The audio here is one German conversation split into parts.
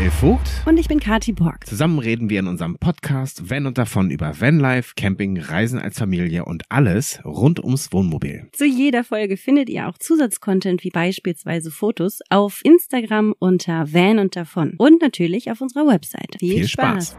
Raphael Vogt. Und ich bin Kati Borg. Zusammen reden wir in unserem Podcast Van und davon über Vanlife, Camping, Reisen als Familie und alles rund ums Wohnmobil. Zu jeder Folge findet ihr auch Zusatzcontent wie beispielsweise Fotos auf Instagram unter Van und davon und natürlich auf unserer Website. Viel, Viel Spaß. Spaß.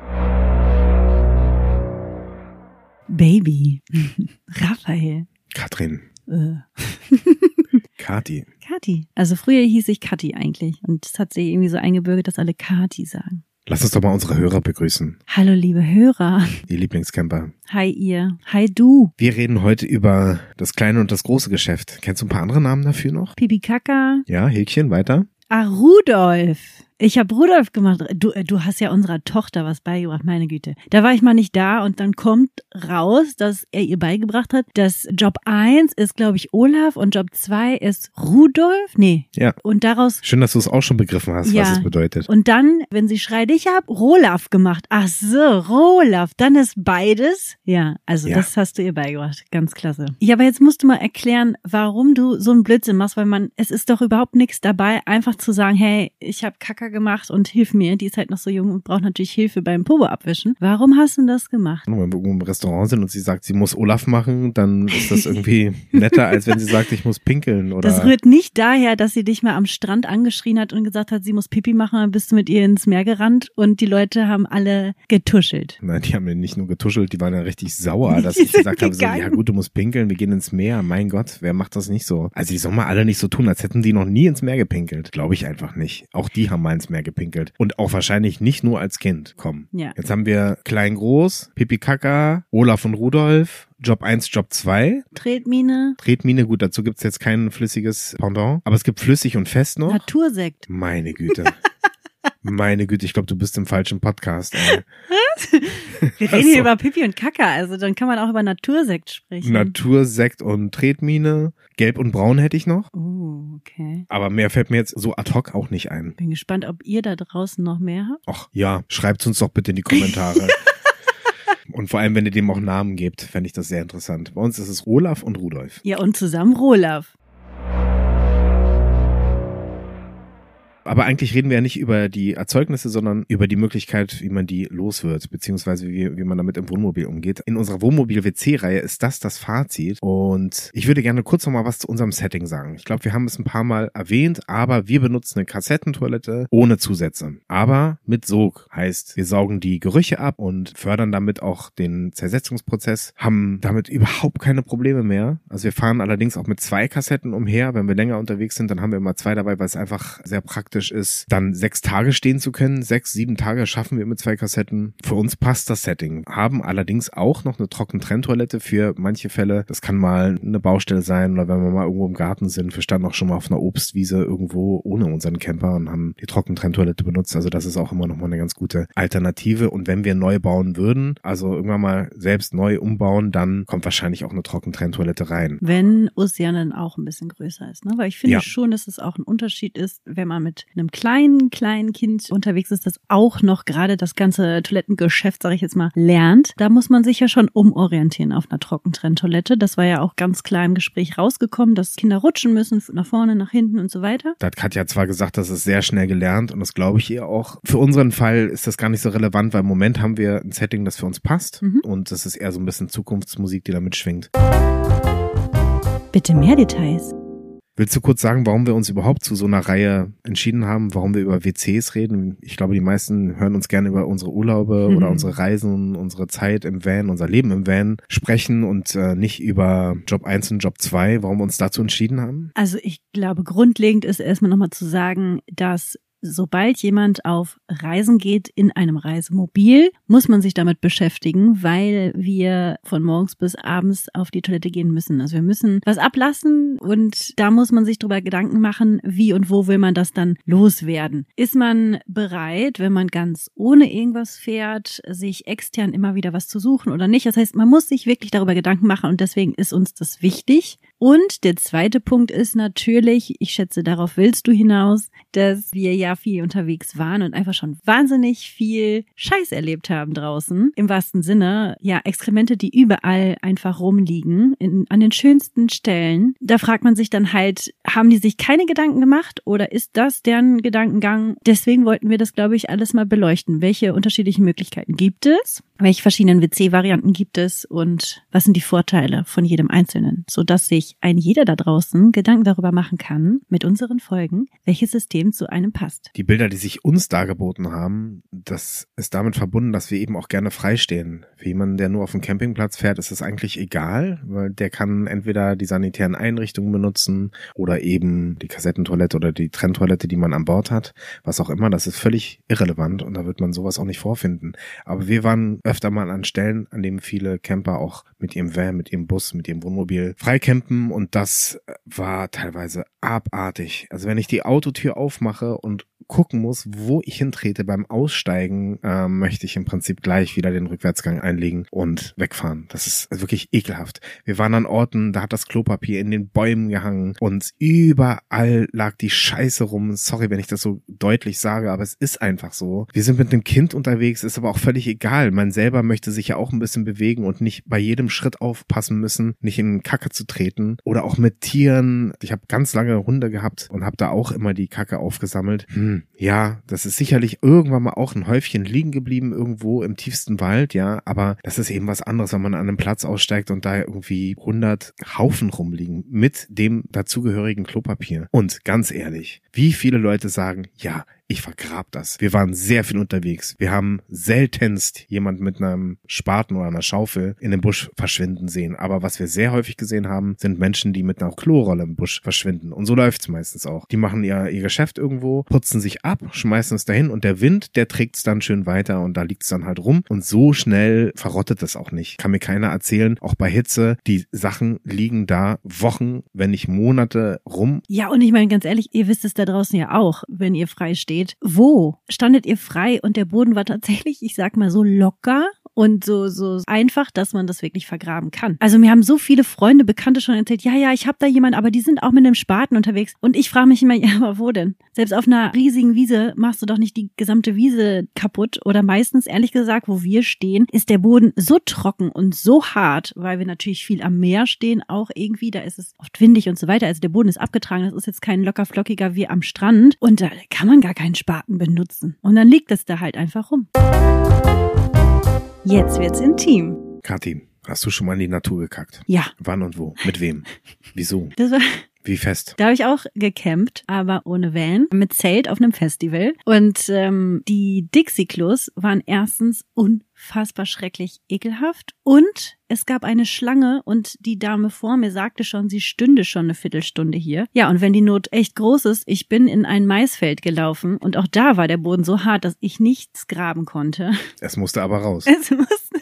Baby. Raphael. Katrin. Äh. Kati. Kati. Also früher hieß ich Kati eigentlich. Und es hat sich irgendwie so eingebürgert, dass alle Kati sagen. Lass uns doch mal unsere Hörer begrüßen. Hallo, liebe Hörer. Die Lieblingscamper. Hi, ihr. Hi, du. Wir reden heute über das kleine und das große Geschäft. Kennst du ein paar andere Namen dafür noch? Pipi Kaka. Ja, Häkchen, weiter. Ah, Rudolf. Ich habe Rudolf gemacht. Du, äh, du hast ja unserer Tochter was beigebracht, meine Güte. Da war ich mal nicht da und dann kommt raus, dass er ihr beigebracht hat, dass Job 1 ist, glaube ich, Olaf und Job 2 ist Rudolf. Nee. Ja. Und daraus. Schön, dass du es auch schon begriffen hast, ja. was es bedeutet. Und dann, wenn sie schreit, ich habe Rolaf gemacht. Ach so, Rolaf. Dann ist beides. Ja, also ja. das hast du ihr beigebracht. Ganz klasse. Ja, aber jetzt musst du mal erklären, warum du so einen Blödsinn machst, weil man, es ist doch überhaupt nichts dabei, einfach zu sagen, hey, ich habe Kacker gemacht und hilf mir. Die ist halt noch so jung und braucht natürlich Hilfe beim Pobo abwischen. Warum hast du das gemacht? Wenn wir irgendwo im Restaurant sind und sie sagt, sie muss Olaf machen, dann ist das irgendwie netter, als wenn sie sagt, ich muss pinkeln oder. Das rührt nicht daher, dass sie dich mal am Strand angeschrien hat und gesagt hat, sie muss Pipi machen, dann bist du mit ihr ins Meer gerannt und die Leute haben alle getuschelt. Nein, die haben ja nicht nur getuschelt, die waren ja richtig sauer, dass ich gesagt habe, so, ja gut, du musst pinkeln, wir gehen ins Meer. Mein Gott, wer macht das nicht so? Also die sollen mal alle nicht so tun, als hätten die noch nie ins Meer gepinkelt. Glaube ich einfach nicht. Auch die haben mal ins Meer gepinkelt. Und auch wahrscheinlich nicht nur als Kind. Komm. Ja. Jetzt haben wir Klein Groß, Pipi Kaka, Olaf und Rudolf, Job 1, Job 2. Tretmine. Tretmine, gut, dazu gibt's jetzt kein flüssiges Pendant. Aber es gibt flüssig und fest noch. Natursekt. Meine Güte. Meine Güte, ich glaube, du bist im falschen Podcast. Wir reden hier über Pipi und Kaka, also dann kann man auch über Natursekt sprechen. Natursekt und Tretmine. Gelb und Braun hätte ich noch. Oh, okay. Aber mehr fällt mir jetzt so ad hoc auch nicht ein. Bin gespannt, ob ihr da draußen noch mehr habt. Ach ja, schreibt uns doch bitte in die Kommentare. Und vor allem, wenn ihr dem auch Namen gebt, fände ich das sehr interessant. Bei uns ist es Olaf und Rudolf. Ja, und zusammen Rolaf. Aber eigentlich reden wir ja nicht über die Erzeugnisse, sondern über die Möglichkeit, wie man die los wird, beziehungsweise wie, wie man damit im Wohnmobil umgeht. In unserer Wohnmobil-WC-Reihe ist das das Fazit. Und ich würde gerne kurz noch mal was zu unserem Setting sagen. Ich glaube, wir haben es ein paar Mal erwähnt, aber wir benutzen eine Kassettentoilette ohne Zusätze. Aber mit Sog heißt, wir saugen die Gerüche ab und fördern damit auch den Zersetzungsprozess, haben damit überhaupt keine Probleme mehr. Also wir fahren allerdings auch mit zwei Kassetten umher. Wenn wir länger unterwegs sind, dann haben wir immer zwei dabei, weil es einfach sehr praktisch praktisch ist, dann sechs Tage stehen zu können. Sechs, sieben Tage schaffen wir mit zwei Kassetten. Für uns passt das Setting. Haben allerdings auch noch eine Trockentrenntoilette für manche Fälle. Das kann mal eine Baustelle sein oder wenn wir mal irgendwo im Garten sind. Wir standen auch schon mal auf einer Obstwiese irgendwo ohne unseren Camper und haben die Trockentrenntoilette benutzt. Also das ist auch immer noch mal eine ganz gute Alternative. Und wenn wir neu bauen würden, also irgendwann mal selbst neu umbauen, dann kommt wahrscheinlich auch eine Trockentrenntoilette rein. Wenn Ozean dann auch ein bisschen größer ist, ne? Weil ich finde ja. schon, dass es auch ein Unterschied ist, wenn man mit einem kleinen, kleinen Kind unterwegs ist, das auch noch gerade das ganze Toilettengeschäft, sage ich jetzt mal, lernt, da muss man sich ja schon umorientieren auf einer Trockentrenntoilette. Das war ja auch ganz klar im Gespräch rausgekommen, dass Kinder rutschen müssen, nach vorne, nach hinten und so weiter. Da hat Katja zwar gesagt, das ist sehr schnell gelernt und das glaube ich ihr auch. Für unseren Fall ist das gar nicht so relevant, weil im Moment haben wir ein Setting, das für uns passt mhm. und das ist eher so ein bisschen Zukunftsmusik, die da mitschwingt. Bitte mehr Details. Willst du kurz sagen, warum wir uns überhaupt zu so einer Reihe entschieden haben, warum wir über WCs reden? Ich glaube, die meisten hören uns gerne über unsere Urlaube mhm. oder unsere Reisen, unsere Zeit im Van, unser Leben im Van sprechen und äh, nicht über Job 1 und Job 2, warum wir uns dazu entschieden haben? Also ich glaube, grundlegend ist erstmal nochmal zu sagen, dass sobald jemand auf Reisen geht in einem Reisemobil, muss man sich damit beschäftigen, weil wir von morgens bis abends auf die Toilette gehen müssen. Also wir müssen was ablassen und da muss man sich darüber Gedanken machen, wie und wo will man das dann loswerden. Ist man bereit, wenn man ganz ohne irgendwas fährt, sich extern immer wieder was zu suchen oder nicht? Das heißt, man muss sich wirklich darüber Gedanken machen und deswegen ist uns das wichtig, Und der zweite Punkt ist natürlich, ich schätze, darauf willst du hinaus, dass wir ja viel unterwegs waren und einfach schon wahnsinnig viel Scheiß erlebt haben draußen. Im wahrsten Sinne, ja, Exkremente, die überall einfach rumliegen, in, an den schönsten Stellen. Da fragt man sich dann halt, haben die sich keine Gedanken gemacht oder ist das deren Gedankengang? Deswegen wollten wir das, glaube ich, alles mal beleuchten. Welche unterschiedlichen Möglichkeiten gibt es? Welche verschiedenen WC-Varianten gibt es und was sind die Vorteile von jedem Einzelnen, sodass sich ein jeder da draußen Gedanken darüber machen kann, mit unseren Folgen, welches System zu einem passt. Die Bilder, die sich uns dargeboten haben, das ist damit verbunden, dass wir eben auch gerne freistehen. Für jemanden, der nur auf dem Campingplatz fährt, ist es eigentlich egal, weil der kann entweder die sanitären Einrichtungen benutzen oder eben die Kassettentoilette oder die Trenntoilette, die man an Bord hat, was auch immer. Das ist völlig irrelevant und da wird man sowas auch nicht vorfinden. Aber wir waren öfter mal an Stellen, an denen viele Camper auch mit ihrem Van, mit ihrem Bus, mit ihrem Wohnmobil freicampen und das war teilweise abartig. Also wenn ich die Autotür aufmache und gucken muss, wo ich hintrete beim Aussteigen, äh, möchte ich im Prinzip gleich wieder den Rückwärtsgang einlegen und wegfahren. Das ist wirklich ekelhaft. Wir waren an Orten, da hat das Klopapier in den Bäumen gehangen und überall lag die Scheiße rum. Sorry, wenn ich das so deutlich sage, aber es ist einfach so. Wir sind mit einem Kind unterwegs, ist aber auch völlig egal. Man selber möchte sich ja auch ein bisschen bewegen und nicht bei jedem Schritt aufpassen müssen, nicht in Kacke zu treten oder auch mit Tieren. Ich habe ganz lange Hunde gehabt und habe da auch immer die Kacke aufgesammelt. Hm, ja, das ist sicherlich irgendwann mal auch ein Häufchen liegen geblieben irgendwo im tiefsten Wald, ja, aber das ist eben was anderes, wenn man an einem Platz aussteigt und da irgendwie 100 Haufen rumliegen mit dem dazugehörigen Klopapier. Und ganz ehrlich, wie viele Leute sagen, ja, ich vergrab das. Wir waren sehr viel unterwegs. Wir haben seltenst jemand mit einem Spaten oder einer Schaufel in den Busch verschwinden sehen. Aber was wir sehr häufig gesehen haben, sind Menschen, die mit einer Klorolle im Busch verschwinden. Und so läuft's meistens auch. Die machen ihr, ihr Geschäft irgendwo, putzen sich ab, schmeißen es dahin und der Wind, der trägt's dann schön weiter und da liegt's dann halt rum. Und so schnell verrottet es auch nicht. Kann mir keiner erzählen, auch bei Hitze, die Sachen liegen da Wochen, wenn nicht Monate rum. Ja, und ich meine ganz ehrlich, ihr wisst es da draußen ja auch, wenn ihr frei steht steht. Wo standet ihr frei und der Boden war tatsächlich, ich sag mal so locker und so so einfach, dass man das wirklich vergraben kann. Also mir haben so viele Freunde, Bekannte schon erzählt, ja, ja, ich habe da jemanden, aber die sind auch mit einem Spaten unterwegs und ich frage mich immer, ja, aber wo denn? Selbst auf einer riesigen Wiese machst du doch nicht die gesamte Wiese kaputt oder meistens ehrlich gesagt, wo wir stehen, ist der Boden so trocken und so hart, weil wir natürlich viel am Meer stehen, auch irgendwie, da ist es oft windig und so weiter. Also der Boden ist abgetragen, das ist jetzt kein locker flockiger wie am Strand und da kann man gar keinen Spaten benutzen. Und dann liegt es da halt einfach rum. Jetzt wird's intim. Kathi, hast du schon mal in die Natur gekackt? Ja. Wann und wo? Mit wem? Wieso? Das war Wie fest? Da habe ich auch gecampt, aber ohne Van, mit Zelt auf einem Festival. Und ähm, die Dixie-Klos waren erstens unfassbar schrecklich ekelhaft und es gab eine Schlange und die Dame vor mir sagte schon, sie stünde schon eine Viertelstunde hier. Ja, und wenn die Not echt groß ist, ich bin in ein Maisfeld gelaufen und auch da war der Boden so hart, dass ich nichts graben konnte. Es musste aber raus. Es musste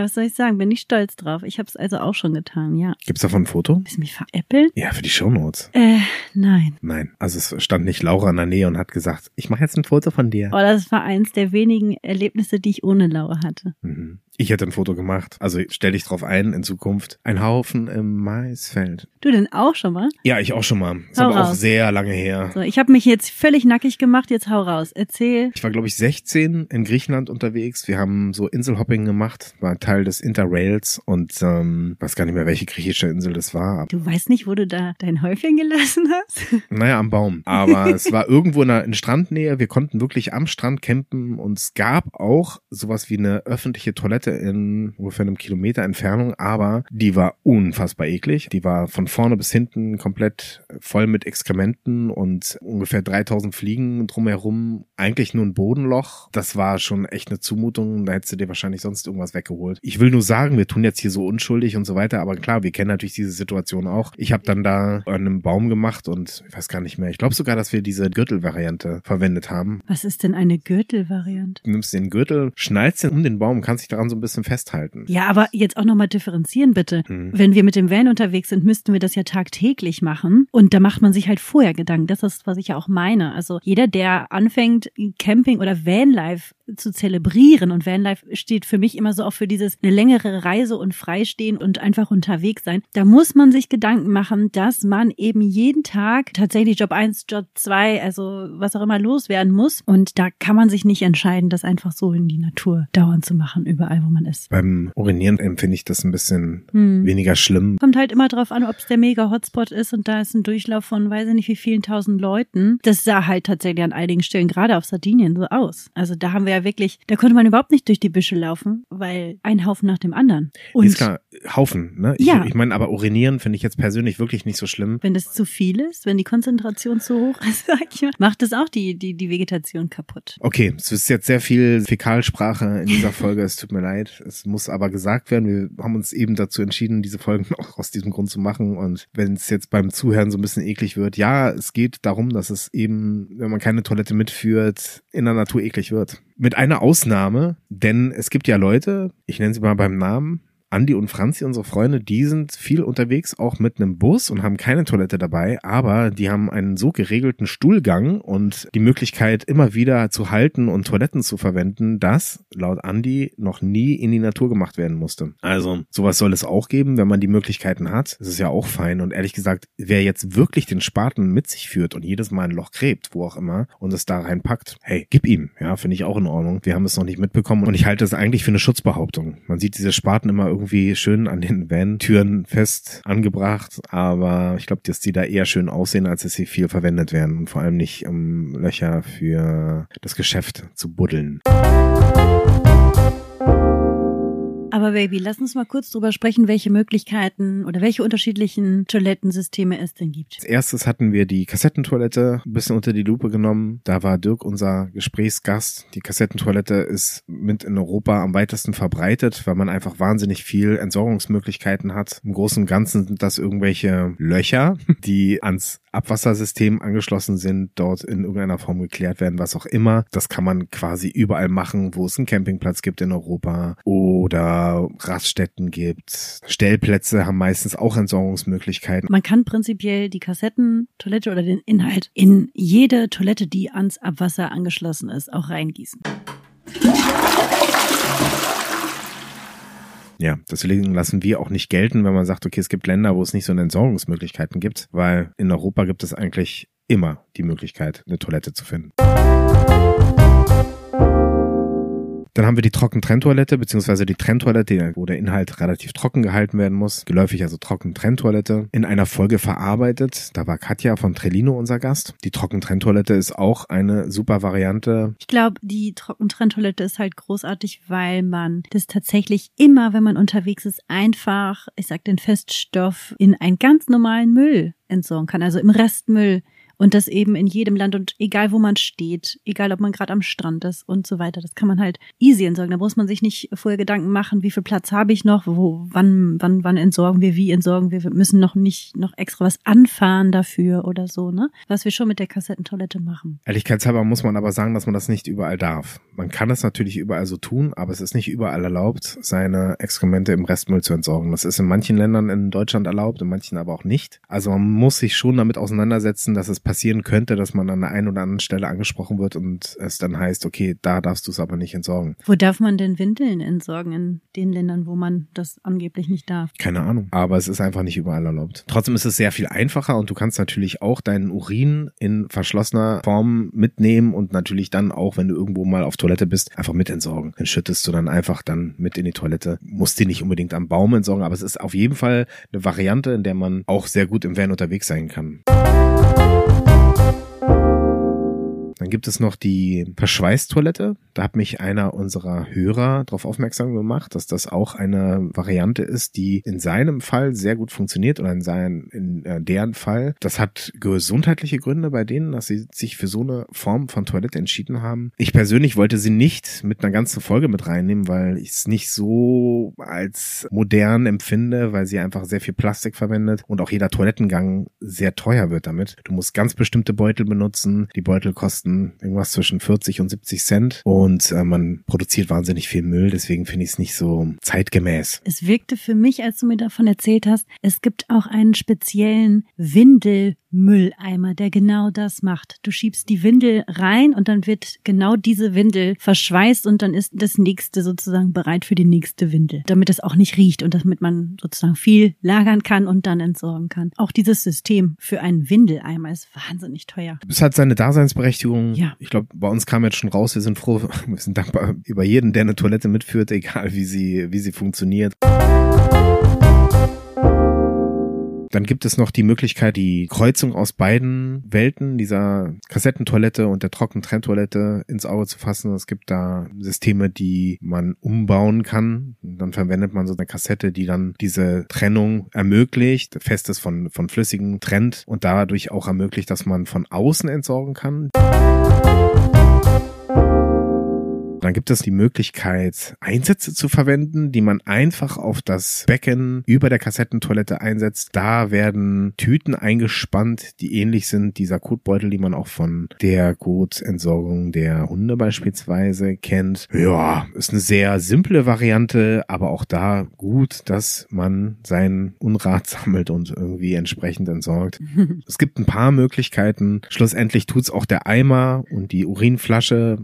ja, was soll ich sagen? Bin ich stolz drauf. Ich habe es also auch schon getan, ja. Gibt's davon ein Foto? Bist du mich veräppelt? Ja, für die Shownotes. Äh, nein. Nein, also es stand nicht Laura in der Nähe und hat gesagt, ich mache jetzt ein Foto von dir. Oh, das war eins der wenigen Erlebnisse, die ich ohne Laura hatte. Mhm. Ich hätte ein Foto gemacht. Also stell dich drauf ein, in Zukunft. Ein Haufen im Maisfeld. Du denn auch schon mal? Ja, ich auch schon mal. Ist Hau aber auch raus. sehr lange her. So, ich habe mich jetzt völlig nackig gemacht. Jetzt hau raus. Erzähl. Ich war, glaube ich, 16 in Griechenland unterwegs. Wir haben so Inselhopping gemacht, war Teil des Interrails und ähm, weiß gar nicht mehr, welche griechische Insel das war. Du weißt nicht, wo du da dein Häufchen gelassen hast? Naja, am Baum. Aber es war irgendwo in der in Strandnähe. Wir konnten wirklich am Strand campen und es gab auch sowas wie eine öffentliche Toilette in ungefähr einem Kilometer Entfernung, aber die war unfassbar eklig. Die war von vorne bis hinten komplett voll mit Exkrementen und ungefähr 3000 Fliegen drumherum. Eigentlich nur ein Bodenloch. Das war schon echt eine Zumutung. Da hättest du dir wahrscheinlich sonst irgendwas weggeholt. Ich will nur sagen, wir tun jetzt hier so unschuldig und so weiter, aber klar, wir kennen natürlich diese Situation auch. Ich habe dann da an einem Baum gemacht und ich weiß gar nicht mehr. Ich glaube sogar, dass wir diese Gürtelvariante verwendet haben. Was ist denn eine Gürtelvariante? Du nimmst den Gürtel, schnallst den um den Baum, kannst dich daran so ein bisschen festhalten. Ja, aber jetzt auch nochmal differenzieren bitte. Hm. Wenn wir mit dem Van unterwegs sind, müssten wir das ja tagtäglich machen. Und da macht man sich halt vorher Gedanken. Das ist, was ich ja auch meine. Also jeder, der anfängt, Camping oder Vanlife zu zelebrieren. Und Vanlife steht für mich immer so auch für dieses eine längere Reise und freistehen und einfach unterwegs sein. Da muss man sich Gedanken machen, dass man eben jeden Tag tatsächlich Job 1, Job 2, also was auch immer loswerden muss. Und da kann man sich nicht entscheiden, das einfach so in die Natur dauernd zu machen, überall, wo man ist. Beim Urinieren empfinde ich das ein bisschen hm. weniger schlimm. Kommt halt immer drauf an, ob es der mega Hotspot ist und da ist ein Durchlauf von weiß ich nicht wie vielen tausend Leuten. Das sah halt tatsächlich an einigen Stellen, gerade auf Sardinien, so aus. Also da haben wir ja wirklich, da konnte man überhaupt nicht durch die Büsche laufen, weil ein Haufen nach dem anderen. Und ist klar, Haufen, ne? Ich, ja. ich meine, aber urinieren finde ich jetzt persönlich wirklich nicht so schlimm. Wenn das zu viel ist, wenn die Konzentration zu hoch ist, sag ich mal, macht das auch die, die, die Vegetation kaputt. Okay, es ist jetzt sehr viel Fäkalsprache in dieser Folge, es tut mir leid. Es muss aber gesagt werden, wir haben uns eben dazu entschieden, diese Folgen auch aus diesem Grund zu machen. Und wenn es jetzt beim Zuhören so ein bisschen eklig wird, ja, es geht darum, dass es eben, wenn man keine Toilette mitführt, in der Natur eklig wird. Mit einer Ausnahme, denn es gibt ja Leute, ich nenne sie mal beim Namen, Andi und Franzi, unsere Freunde, die sind viel unterwegs, auch mit einem Bus und haben keine Toilette dabei, aber die haben einen so geregelten Stuhlgang und die Möglichkeit, immer wieder zu halten und Toiletten zu verwenden, dass laut Andi noch nie in die Natur gemacht werden musste. Also sowas soll es auch geben, wenn man die Möglichkeiten hat. Das ist ja auch fein. Und ehrlich gesagt, wer jetzt wirklich den Spaten mit sich führt und jedes Mal ein Loch gräbt, wo auch immer, und es da reinpackt, hey, gib ihm. Ja, finde ich auch in Ordnung. Wir haben es noch nicht mitbekommen und ich halte es eigentlich für eine Schutzbehauptung. Man sieht diese Spaten immer irgendwie schön an den Van-Türen fest angebracht, aber ich glaube, dass die da eher schön aussehen, als dass sie viel verwendet werden und vor allem nicht um Löcher für das Geschäft zu buddeln. Aber Baby, lass uns mal kurz drüber sprechen, welche Möglichkeiten oder welche unterschiedlichen Toilettensysteme es denn gibt. Als erstes hatten wir die Kassettentoilette ein bisschen unter die Lupe genommen. Da war Dirk unser Gesprächsgast. Die Kassettentoilette ist mit in Europa am weitesten verbreitet, weil man einfach wahnsinnig viel Entsorgungsmöglichkeiten hat. Im Großen und Ganzen sind das irgendwelche Löcher, die ans Abwassersystem angeschlossen sind, dort in irgendeiner Form geklärt werden, was auch immer. Das kann man quasi überall machen, wo es einen Campingplatz gibt in Europa oder Raststätten gibt. Stellplätze haben meistens auch Entsorgungsmöglichkeiten. Man kann prinzipiell die Kassettentoilette oder den Inhalt in jede Toilette, die ans Abwasser angeschlossen ist, auch reingießen. Ja, deswegen lassen wir auch nicht gelten, wenn man sagt, okay, es gibt Länder, wo es nicht so eine Entsorgungsmöglichkeiten gibt, weil in Europa gibt es eigentlich immer die Möglichkeit, eine Toilette zu finden. Dann haben wir die Trockentrenntoilette, beziehungsweise die Trenntoilette, wo der Inhalt relativ trocken gehalten werden muss. Geläufig also Trockentrenntoilette. In einer Folge verarbeitet. Da war Katja von Trellino unser Gast. Die Trockentrenntoilette ist auch eine super Variante. Ich glaube, die Trockentrenntoilette ist halt großartig, weil man das tatsächlich immer, wenn man unterwegs ist, einfach, ich sag den Feststoff, in einen ganz normalen Müll entsorgen kann. Also im Restmüll und das eben in jedem Land und egal wo man steht, egal ob man gerade am Strand ist und so weiter, das kann man halt easy entsorgen. Da muss man sich nicht vorher Gedanken machen, wie viel Platz habe ich noch, wo, wann, wann, wann entsorgen wir, wie entsorgen wir. Wir müssen noch nicht noch extra was anfahren dafür oder so, ne? Was wir schon mit der Kassettentoilette machen. Ehrlichkeitshalber muss man aber sagen, dass man das nicht überall darf. Man kann das natürlich überall so tun, aber es ist nicht überall erlaubt, seine Exkremente im Restmüll zu entsorgen. Das ist in manchen Ländern in Deutschland erlaubt, in manchen aber auch nicht. Also man muss sich schon damit auseinandersetzen, dass es passieren könnte, dass man an der einen oder anderen Stelle angesprochen wird und es dann heißt, okay, da darfst du es aber nicht entsorgen. Wo darf man denn Windeln entsorgen in den Ländern, wo man das angeblich nicht darf? Keine Ahnung. Aber es ist einfach nicht überall erlaubt. Trotzdem ist es sehr viel einfacher und du kannst natürlich auch deinen Urin in verschlossener Form mitnehmen und natürlich dann auch, wenn du irgendwo mal auf Toilette bist, einfach mit entsorgen. Dann schüttest du dann einfach dann mit in die Toilette. Musst die nicht unbedingt am Baum entsorgen, aber es ist auf jeden Fall eine Variante, in der man auch sehr gut im Van unterwegs sein kann. Dann gibt es noch die Verschweißtoilette. Da hat mich einer unserer Hörer darauf aufmerksam gemacht, dass das auch eine Variante ist, die in seinem Fall sehr gut funktioniert oder in, seinen, in äh, deren Fall. Das hat gesundheitliche Gründe bei denen, dass sie sich für so eine Form von Toilette entschieden haben. Ich persönlich wollte sie nicht mit einer ganzen Folge mit reinnehmen, weil ich es nicht so als modern empfinde, weil sie einfach sehr viel Plastik verwendet und auch jeder Toilettengang sehr teuer wird damit. Du musst ganz bestimmte Beutel benutzen. Die Beutel kosten kosten irgendwas zwischen 40 und 70 Cent und äh, man produziert wahnsinnig viel Müll, deswegen finde ich es nicht so zeitgemäß. Es wirkte für mich, als du mir davon erzählt hast, es gibt auch einen speziellen Windel Mülleimer, der genau das macht. Du schiebst die Windel rein und dann wird genau diese Windel verschweißt und dann ist das nächste sozusagen bereit für die nächste Windel, damit es auch nicht riecht und damit man sozusagen viel lagern kann und dann entsorgen kann. Auch dieses System für einen Windeleimer ist wahnsinnig teuer. Es hat seine Daseinsberechtigung. Ja. Ich glaube, bei uns kam jetzt schon raus, wir sind froh, wir sind dankbar über jeden, der eine Toilette mitführt, egal wie sie, wie sie funktioniert. Dann gibt es noch die Möglichkeit, die Kreuzung aus beiden Welten, dieser Kassettentoilette und der Trockentrenntoilette ins Auge zu fassen. Es gibt da Systeme, die man umbauen kann. Dann verwendet man so eine Kassette, die dann diese Trennung ermöglicht, Festes von, von Flüssigen trennt und dadurch auch ermöglicht, dass man von außen entsorgen kann. Dann gibt es die Möglichkeit, Einsätze zu verwenden, die man einfach auf das Becken über der Kassettentoilette einsetzt. Da werden Tüten eingespannt, die ähnlich sind dieser Kotbeutel, die man auch von der Kotentsorgung der Hunde beispielsweise kennt. Ja, ist eine sehr simple Variante, aber auch da gut, dass man sein Unrat sammelt und irgendwie entsprechend entsorgt. es gibt ein paar Möglichkeiten. Schlussendlich tut's auch der Eimer und die Urinflasche.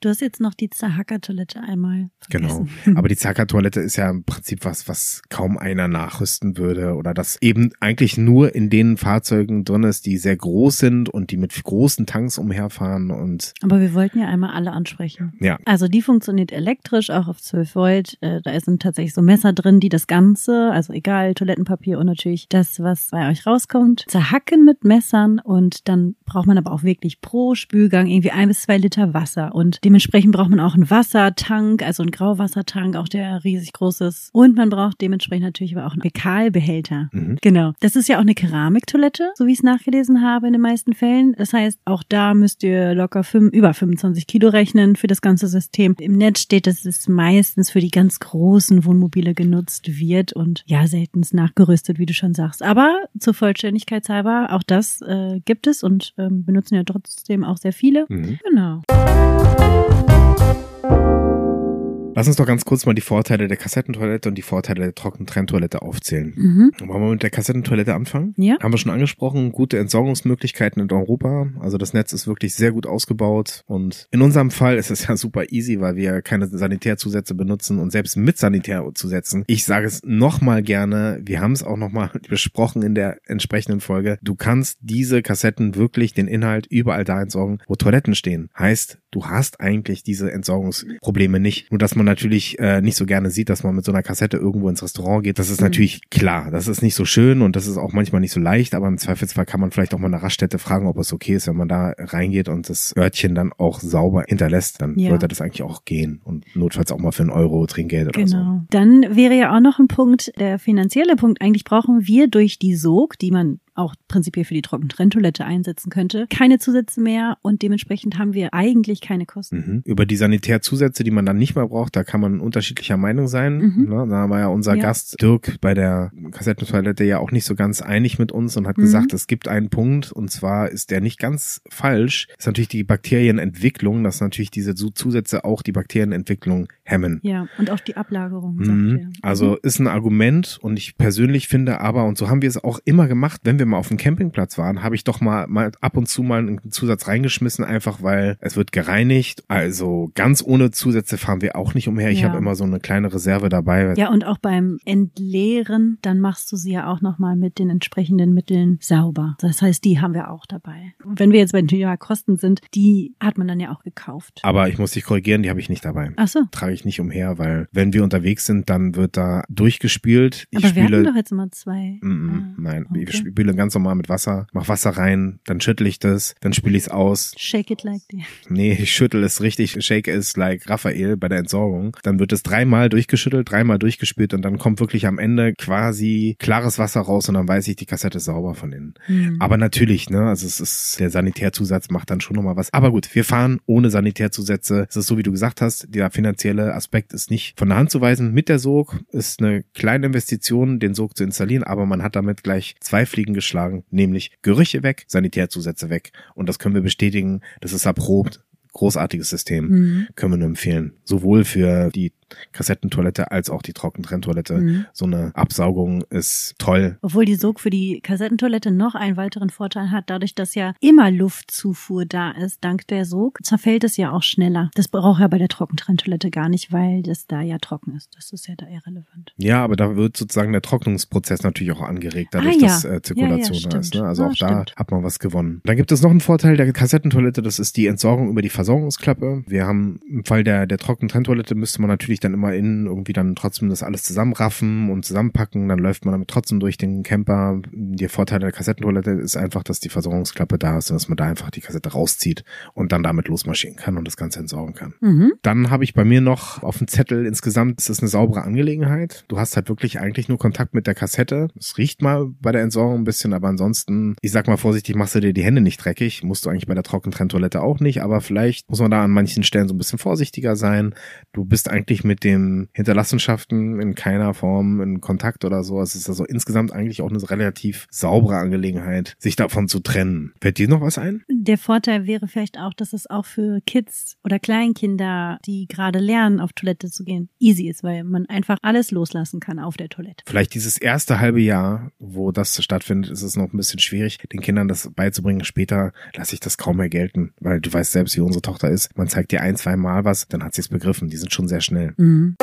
Du hast jetzt noch die Zahacker-Toilette einmal Genau. vergessen. Aber die Zacker-Toilette ist ja im Prinzip was, was kaum einer nachrüsten würde oder das eben eigentlich nur in den Fahrzeugen drin ist, die sehr groß sind und die mit großen Tanks umherfahren und Aber wir wollten ja einmal alle ansprechen. ja. Also die funktioniert elektrisch, auch auf 12 Volt. Äh, Da sind tatsächlich so Messer drin, die das Ganze, also egal, Toilettenpapier und natürlich das, was bei euch rauskommt, zerhacken mit Messern und dann braucht man aber auch wirklich pro Spülgang irgendwie ein bis zwei Liter Wasser und dementsprechend braucht man auch einen Wassertank, also einen Grauwassertank, auch der riesig groß ist und man braucht dementsprechend natürlich aber auch einen Fäkalbehälter. Mhm. Genau. Das ist ja auch eine Keramiktoilette, so wie ich es nachgelesen habe in den meisten Fällen. Das heißt, auch da müsst ihr locker fünf, über 25 Kilo rechnen für das ganze System. Im Netz steht, dass es meistens für die ganz großen Wohnmobile genutzt wird und ja, seltenst nachgerüstet, wie du schon sagst. Aber zur Vollständigkeit halber, auch das äh, gibt es und ähm, benutzen ja trotzdem auch sehr viele. Mhm. Genau. Thank you. Lass uns doch ganz kurz mal die Vorteile der Kassettentoilette und die Vorteile der Trockentrenntoilette aufzählen. Mhm. Wollen wir mit der Kassettentoilette anfangen? Ja. Haben wir schon angesprochen, gute Entsorgungsmöglichkeiten in Europa. Also das Netz ist wirklich sehr gut ausgebaut und in unserem Fall ist es ja super easy, weil wir keine Sanitärzusätze benutzen und selbst mit Sanitärzusätzen. Ich sage es nochmal gerne, wir haben es auch nochmal besprochen in der entsprechenden Folge. Du kannst diese Kassetten wirklich den Inhalt überall da entsorgen, wo Toiletten stehen. Heißt, du hast eigentlich diese Entsorgungsprobleme nicht. Nur dass man natürlich äh, nicht so gerne sieht, dass man mit so einer Kassette irgendwo ins Restaurant geht. Das ist Mhm. natürlich klar. Das ist nicht so schön und das ist auch manchmal nicht so leicht, aber im Zweifelsfall kann man vielleicht auch mal eine Raststätte fragen, ob es okay ist, wenn man da reingeht und das Örtchen dann auch sauber hinterlässt. Dann Ja. sollte das eigentlich auch gehen und notfalls auch mal für einen Euro Trinkgeld oder so. Genau. Dann wäre ja auch noch ein Punkt, der finanzielle Punkt. Eigentlich brauchen wir durch die Sog, die man auch prinzipiell für die Trockentrenntoilette einsetzen könnte, keine Zusätze mehr und dementsprechend haben wir eigentlich keine Kosten. Mhm. Über die Sanitärzusätze, die man dann nicht mehr braucht, da kann man unterschiedlicher Meinung sein. Mhm. Ne? Da war ja unser Ja. Gast Dirk bei der Kassettentoilette ja auch nicht so ganz einig mit uns und hat Mhm. gesagt, es gibt einen Punkt und zwar ist der nicht ganz falsch. ist natürlich die Bakterienentwicklung, dass natürlich diese Zu- Zusätze auch die Bakterienentwicklung hemmen. Ja, und auch die Ablagerung, sagt Mhm. er. Also ist ein Argument und ich persönlich finde aber, und so haben wir es auch immer gemacht, wenn wir mal auf dem Campingplatz waren, habe ich doch mal, mal ab und zu mal einen Zusatz reingeschmissen, einfach weil es wird gereinigt. Also ganz ohne Zusätze fahren wir auch nicht umher. Ich Ja. habe immer so eine kleine Reserve dabei. Ja, und auch beim Entleeren, dann machst du sie ja auch nochmal mit den entsprechenden Mitteln sauber. Das heißt, die haben wir auch dabei. Und wenn wir jetzt bei den Thema Kosten sind, die hat man dann ja auch gekauft. Aber ich muss dich korrigieren, die habe ich nicht dabei. Ach so. Trage ich nicht umher, weil wenn wir unterwegs sind, dann wird da durchgespült. Ich Aber wir hatten spiele doch jetzt immer zwei. Mm, Ah, nein, okay. ich spüle ganz normal mit Wasser, mach Wasser rein, dann schüttle ich das, dann spüle ich es aus. Shake it like the. Nee, ich schüttel es richtig, shake es like Raphael bei der Entsorgung. Dann wird es dreimal durchgeschüttelt, dreimal durchgespült und dann kommt wirklich am Ende quasi klares Wasser raus und dann weiß ich, die Kassette ist sauber von innen. Hm. Aber natürlich, ne, also es ist, der Sanitärzusatz macht dann schon nochmal was. Aber gut, wir fahren ohne Sanitärzusätze. Es ist so, wie du gesagt hast, der finanzielle Aspekt ist nicht von der Hand zu weisen. Mit der Sog ist eine kleine Investition, den Sog zu installieren, aber man hat damit gleich zwei Fliegen eingeschlagen, nämlich Gerüche weg, Sanitärzusätze weg. Und das können wir bestätigen, das ist erprobt großartiges System. Mhm. Können wir nur empfehlen. Sowohl für die Kassettentoilette als auch die Trockentrenntoilette. Mhm. So eine Absaugung ist toll. Obwohl die Sog für die Kassettentoilette noch einen weiteren Vorteil hat, dadurch, dass ja immer Luftzufuhr da ist, dank der Sog, zerfällt es ja auch schneller. Das braucht er bei der Trockentrenntoilette gar nicht, weil das da ja trocken ist. Das ist ja da irrelevant. Ja, aber da wird sozusagen der Trocknungsprozess natürlich auch angeregt, dadurch, ah, ja. dass äh, Zirkulation ja, ja, da ist. Ne? Also auch da hat man was gewonnen. Dann gibt es noch einen Vorteil der Kassettentoilette, das ist die Entsorgung über die Versorgungsklappe. Wir haben im Fall der, der Trockentrenntoilette müsste man natürlich dann immer innen irgendwie dann trotzdem das alles zusammenraffen und zusammenpacken. Dann läuft man damit trotzdem durch den Camper. Der Vorteil der Kassettentoilette ist einfach, dass die Versorgungsklappe da ist und dass man da einfach die Kassette rauszieht und dann damit losmarschieren kann und das Ganze entsorgen kann. Mhm. Dann habe ich bei mir noch auf dem Zettel insgesamt, es ist eine saubere Angelegenheit. Du hast halt wirklich eigentlich nur Kontakt mit der Kassette. Es riecht mal bei der Entsorgung ein bisschen, aber ansonsten, ich sag mal vorsichtig, machst du dir die Hände nicht dreckig. Musst du eigentlich bei der Trockentrenntoilette auch nicht, aber vielleicht muss man da an manchen Stellen so ein bisschen vorsichtiger sein. Du bist eigentlich mit dem Hinterlassenschaften in keiner Form in Kontakt oder so. Es ist also insgesamt eigentlich auch eine relativ saubere Angelegenheit, sich davon zu trennen. Fällt dir noch was ein? Der Vorteil wäre vielleicht auch, dass es auch für Kids oder Kleinkinder, die gerade lernen, auf Toilette zu gehen, easy ist, weil man einfach alles loslassen kann auf der Toilette. Vielleicht dieses erste halbe Jahr, wo das stattfindet, ist es noch ein bisschen schwierig, den Kindern das beizubringen. Später lasse ich das kaum mehr gelten, weil du weißt selbst, wie unsere Tochter ist. Man zeigt dir ein, zwei Mal was, dann hat sie es begriffen. Die sind schon sehr schnell. Mhm.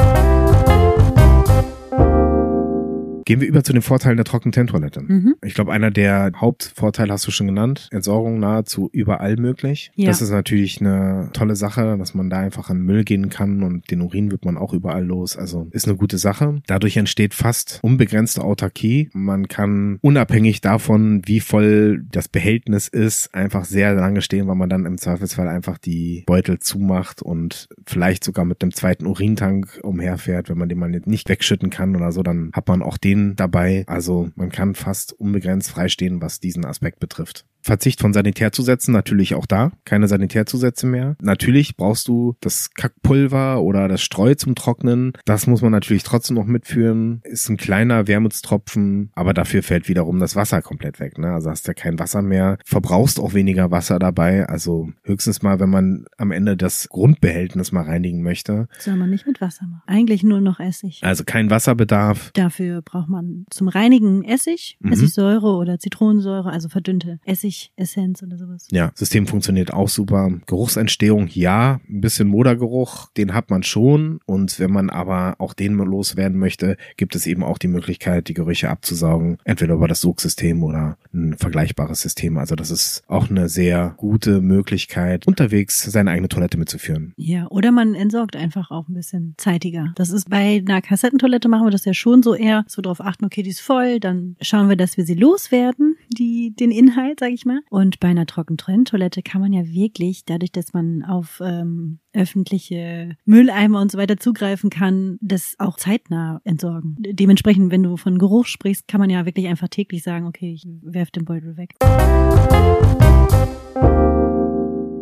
Gehen wir über zu den Vorteilen der Trockentrenntoilette. Mhm. Ich glaube, einer der Hauptvorteile hast du schon genannt. Entsorgung nahezu überall möglich. Ja. Das ist natürlich eine tolle Sache, dass man da einfach an Müll gehen kann und den Urin wird man auch überall los. Also ist eine gute Sache. Dadurch entsteht fast unbegrenzte Autarkie. Man kann unabhängig davon, wie voll das Behältnis ist, einfach sehr lange stehen, weil man dann im Zweifelsfall einfach die Beutel zumacht und vielleicht sogar mit einem zweiten Urintank umherfährt, wenn man den mal nicht wegschütten kann oder so, dann hat man auch den Ideen dabei. Also man kann fast unbegrenzt freistehen, was diesen Aspekt betrifft. Verzicht von Sanitärzusätzen natürlich auch da. Keine Sanitärzusätze mehr. Natürlich brauchst du das Kackpulver oder das Streu zum Trocknen. Das muss man natürlich trotzdem noch mitführen. Ist ein kleiner Wermutstropfen, aber dafür fällt wiederum das Wasser komplett weg. Ne? Also hast ja kein Wasser mehr, verbrauchst auch weniger Wasser dabei. Also höchstens mal, wenn man am Ende das Grundbehältnis mal reinigen möchte. Soll man nicht mit Wasser machen. Eigentlich nur noch Essig. Also kein Wasserbedarf. Dafür braucht man zum Reinigen Essig, mhm. Essigsäure oder Zitronensäure, also verdünnte Essig Essenz oder sowas. Ja, System funktioniert auch super. Geruchsentstehung, ja, ein bisschen Modergeruch, den hat man schon. Und wenn man aber auch den loswerden möchte, gibt es eben auch die Möglichkeit, die Gerüche abzusaugen. Entweder über das Sugsystem oder ein vergleichbares System. Also das ist auch eine sehr gute Möglichkeit, unterwegs seine eigene Toilette mitzuführen. Ja, oder man entsorgt einfach auch ein bisschen zeitiger. Das ist bei einer Kassettentoilette machen wir das ja schon so eher, so darauf achten, okay, die ist voll, dann schauen wir, dass wir sie loswerden, die, den Inhalt, sag ich mal. Und bei einer Trockentrenntoilette kann man ja wirklich, dadurch, dass man auf ähm, öffentliche Mülleimer und so weiter zugreifen kann, das auch zeitnah entsorgen. Dementsprechend, wenn du von Geruch sprichst, kann man ja wirklich einfach täglich sagen, okay, ich werf den Beutel weg.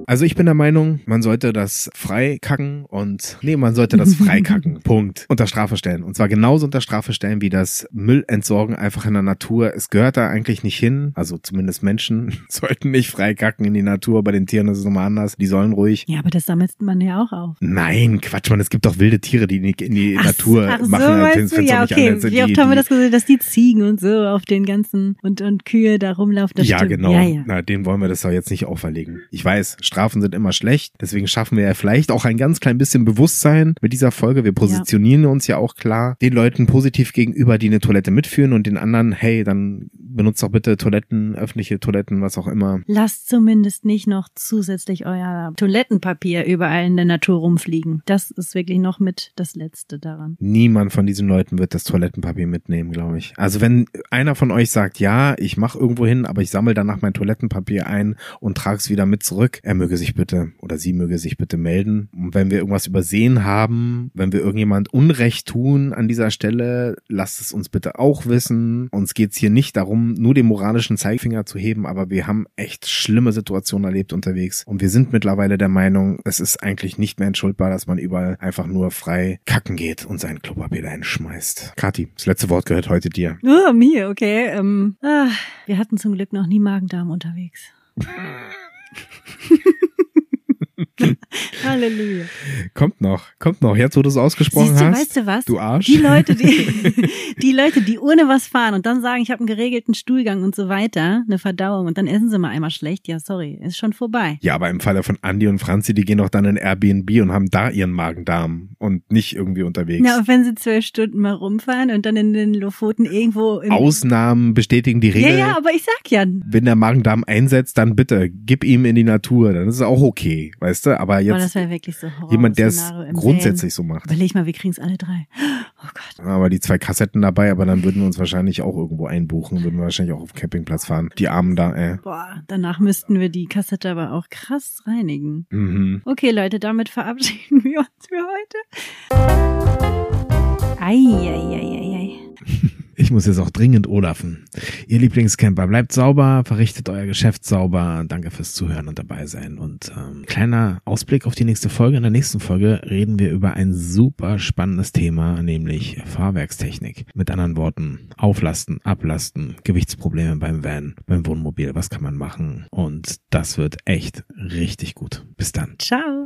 Also ich bin der Meinung, man sollte das freikacken und nee, man sollte das freikacken. Punkt. Unter Strafe stellen. Und zwar genauso unter Strafe stellen wie das Müllentsorgen einfach in der Natur. Es gehört da eigentlich nicht hin. Also zumindest Menschen sollten nicht freikacken in die Natur. Bei den Tieren ist es nochmal anders. Die sollen ruhig. Ja, aber das sammelt man ja auch auf. Nein, Quatsch, man. Es gibt doch wilde Tiere, die in die ach, Natur ach, machen. So weißt du, ja, okay. An, Wie oft haben wir das gesehen, dass die Ziegen und so auf den ganzen und, und Kühe da rumlaufen? Ja, stimmt. genau. Ja, ja. Na, denen wollen wir das doch jetzt nicht auferlegen. Ich weiß, Strafen sind immer schlecht. Deswegen schaffen wir ja vielleicht auch ein ganz klein bisschen Bewusstsein mit dieser Folge. Wir positionieren ja. uns ja auch klar den Leuten positiv gegenüber, die eine Toilette mitführen und den anderen, hey, dann benutzt doch bitte Toiletten, öffentliche Toiletten, was auch immer. Lasst zumindest nicht noch zusätzlich euer Toilettenpapier überall in der Natur rumfliegen. Das ist wirklich noch mit das Letzte daran. Niemand von diesen Leuten wird das Toilettenpapier mitnehmen, glaube ich. Also wenn einer von euch sagt, ja, ich mache irgendwo hin, aber ich sammle danach mein Toilettenpapier ein und trage es wieder mit zurück, er möge sich bitte oder sie möge sich bitte melden. Und wenn wir irgendwas übersehen haben, wenn wir irgendjemand Unrecht tun an dieser Stelle, lasst es uns bitte auch wissen. Uns geht's hier nicht darum, um nur den moralischen Zeigefinger zu heben, aber wir haben echt schlimme Situationen erlebt unterwegs und wir sind mittlerweile der Meinung, es ist eigentlich nicht mehr entschuldbar, dass man überall einfach nur frei kacken geht und sein Klopapier dahin schmeißt. Kathi, das letzte Wort gehört heute dir. Oh, mir, okay. Ähm, ah, wir hatten zum Glück noch nie Magen-Darm unterwegs. Halleluja. Kommt noch, kommt noch. Jetzt, wo du es ausgesprochen Siehst du, hast. weißt du was? Du Arsch. Die Leute, die, die Leute, die ohne was fahren und dann sagen, ich habe einen geregelten Stuhlgang und so weiter, eine Verdauung und dann essen sie mal einmal schlecht, ja, sorry, ist schon vorbei. Ja, aber im Falle von Andy und Franzi, die gehen doch dann in Airbnb und haben da ihren Magen-Darm und nicht irgendwie unterwegs. Na, und wenn sie zwölf Stunden mal rumfahren und dann in den Lofoten irgendwo im Ausnahmen bestätigen die Ja, Regel. ja, aber ich sag ja, Wenn der Magen-Darm einsetzt, dann bitte, gib ihm in die Natur, dann ist es auch okay, weißt du? Aber jetzt das wäre wirklich so jemand, der es grundsätzlich so macht. Überleg mal, wir kriegen's alle drei. Oh Gott. Aber die zwei Kassetten dabei, aber dann würden wir uns wahrscheinlich auch irgendwo einbuchen, würden wir wahrscheinlich auch auf Campingplatz fahren. Die Armen da, äh. Boah, danach müssten wir die Kassette aber auch krass reinigen. Mhm. Okay, Leute, damit verabschieden wir uns für heute. Eieieiei. Ich muss jetzt auch dringend Olafen. Ihr Lieblingscamper, bleibt sauber, verrichtet euer Geschäft sauber. Danke fürs Zuhören und dabei sein. Und ähm, kleiner Ausblick auf die nächste Folge. In der nächsten Folge reden wir über ein super spannendes Thema, nämlich Fahrwerkstechnik. Mit anderen Worten, Auflasten, Ablasten, Gewichtsprobleme beim Van, beim Wohnmobil. Was kann man machen? Und das wird echt richtig gut. Bis dann. Ciao.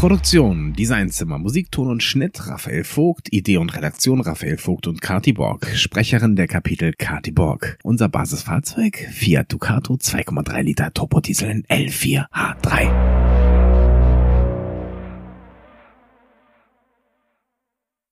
Produktion, Designzimmer, Musikton und Schnitt Raphael Vogt, Idee und Redaktion Raphael Vogt und Kati Borg, Sprecherin der Kapitel Kati Borg. Unser Basisfahrzeug Fiat Ducato 2,3 Liter Turbodiesel in L4H3.